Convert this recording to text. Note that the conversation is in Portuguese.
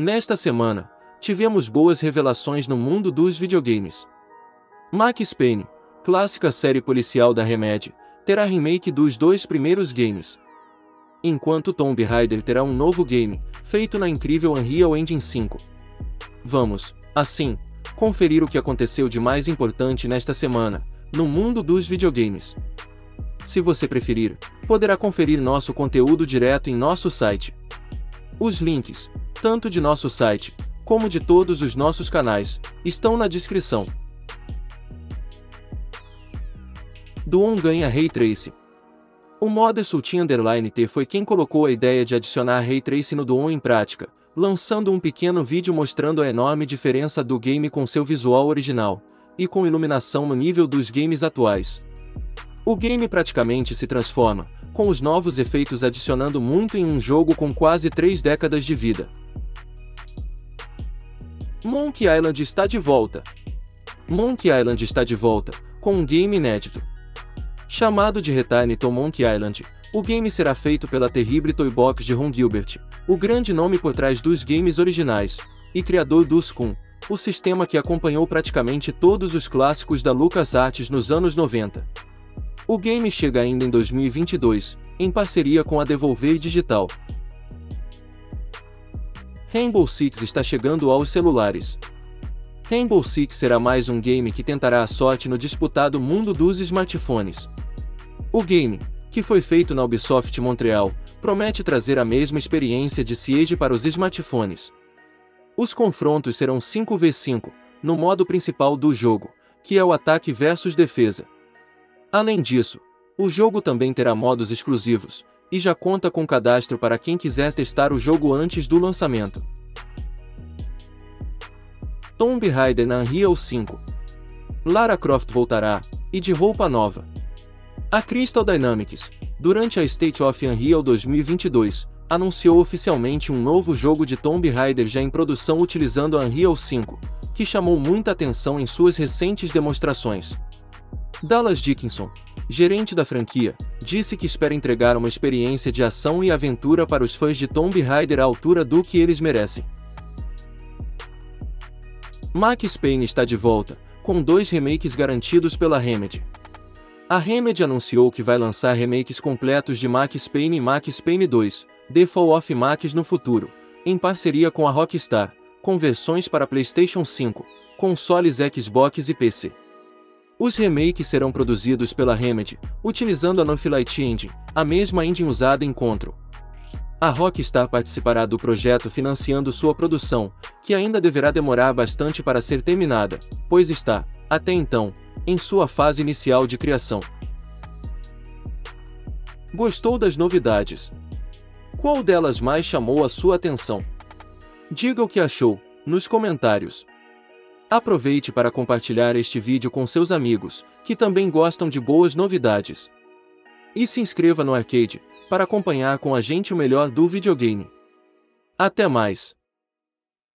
Nesta semana, tivemos boas revelações no mundo dos videogames. Max Payne, clássica série policial da Remedy, terá remake dos dois primeiros games. Enquanto Tomb Raider terá um novo game, feito na incrível Unreal Engine 5. Vamos, assim, conferir o que aconteceu de mais importante nesta semana, no mundo dos videogames. Se você preferir, poderá conferir nosso conteúdo direto em nosso site. Os links, tanto de nosso site, como de todos os nossos canais, estão na descrição. Doom ganha Ray Trace. O Sultan Underline T foi quem colocou a ideia de adicionar Ray Trace no Doom em prática, lançando um pequeno vídeo mostrando a enorme diferença do game com seu visual original, e com iluminação no nível dos games atuais. O game praticamente se transforma, com os novos efeitos adicionando muito em um jogo com quase três décadas de vida. Monkey Island está de volta. Monkey Island está de volta, com um game inédito. Chamado de Return to Monkey Island, o game será feito pela Terrible Toybox de Ron Gilbert, o grande nome por trás dos games originais, e criador do Scum, o sistema que acompanhou praticamente todos os clássicos da LucasArts nos anos 90. O game chega ainda em 2022, em parceria com a Devolver Digital. Rainbow Six está chegando aos celulares. Rainbow Six será mais um game que tentará a sorte no disputado mundo dos smartphones. O game, que foi feito na Ubisoft Montreal, promete trazer a mesma experiência de Siege para os smartphones. Os confrontos serão 5v5, no modo principal do jogo, que é o ataque versus defesa. Além disso, o jogo também terá modos exclusivos, e já conta com cadastro para quem quiser testar o jogo antes do lançamento. Tomb Raider na Unreal 5 Lara Croft voltará, e de roupa nova. A Crystal Dynamics, durante a State of Unreal 2022, anunciou oficialmente um novo jogo de Tomb Raider já em produção utilizando a Unreal 5, que chamou muita atenção em suas recentes demonstrações. Dallas Dickinson, gerente da franquia, disse que espera entregar uma experiência de ação e aventura para os fãs de Tomb Raider à altura do que eles merecem. Max Payne está de volta, com dois remakes garantidos pela Remedy. A Remedy anunciou que vai lançar remakes completos de Max Payne e Max Payne 2, The Fall of Max no futuro, em parceria com a Rockstar, com versões para PlayStation 5, consoles Xbox e PC. Os remakes serão produzidos pela Remedy, utilizando a Nanflight Engine, a mesma engine usada em Control. A Rockstar participará do projeto financiando sua produção, que ainda deverá demorar bastante para ser terminada, pois está, até então, em sua fase inicial de criação. Gostou das novidades? Qual delas mais chamou a sua atenção? Diga o que achou, nos comentários. Aproveite para compartilhar este vídeo com seus amigos, que também gostam de boas novidades. E se inscreva no Arcade, para acompanhar com a gente o melhor do videogame. Até mais!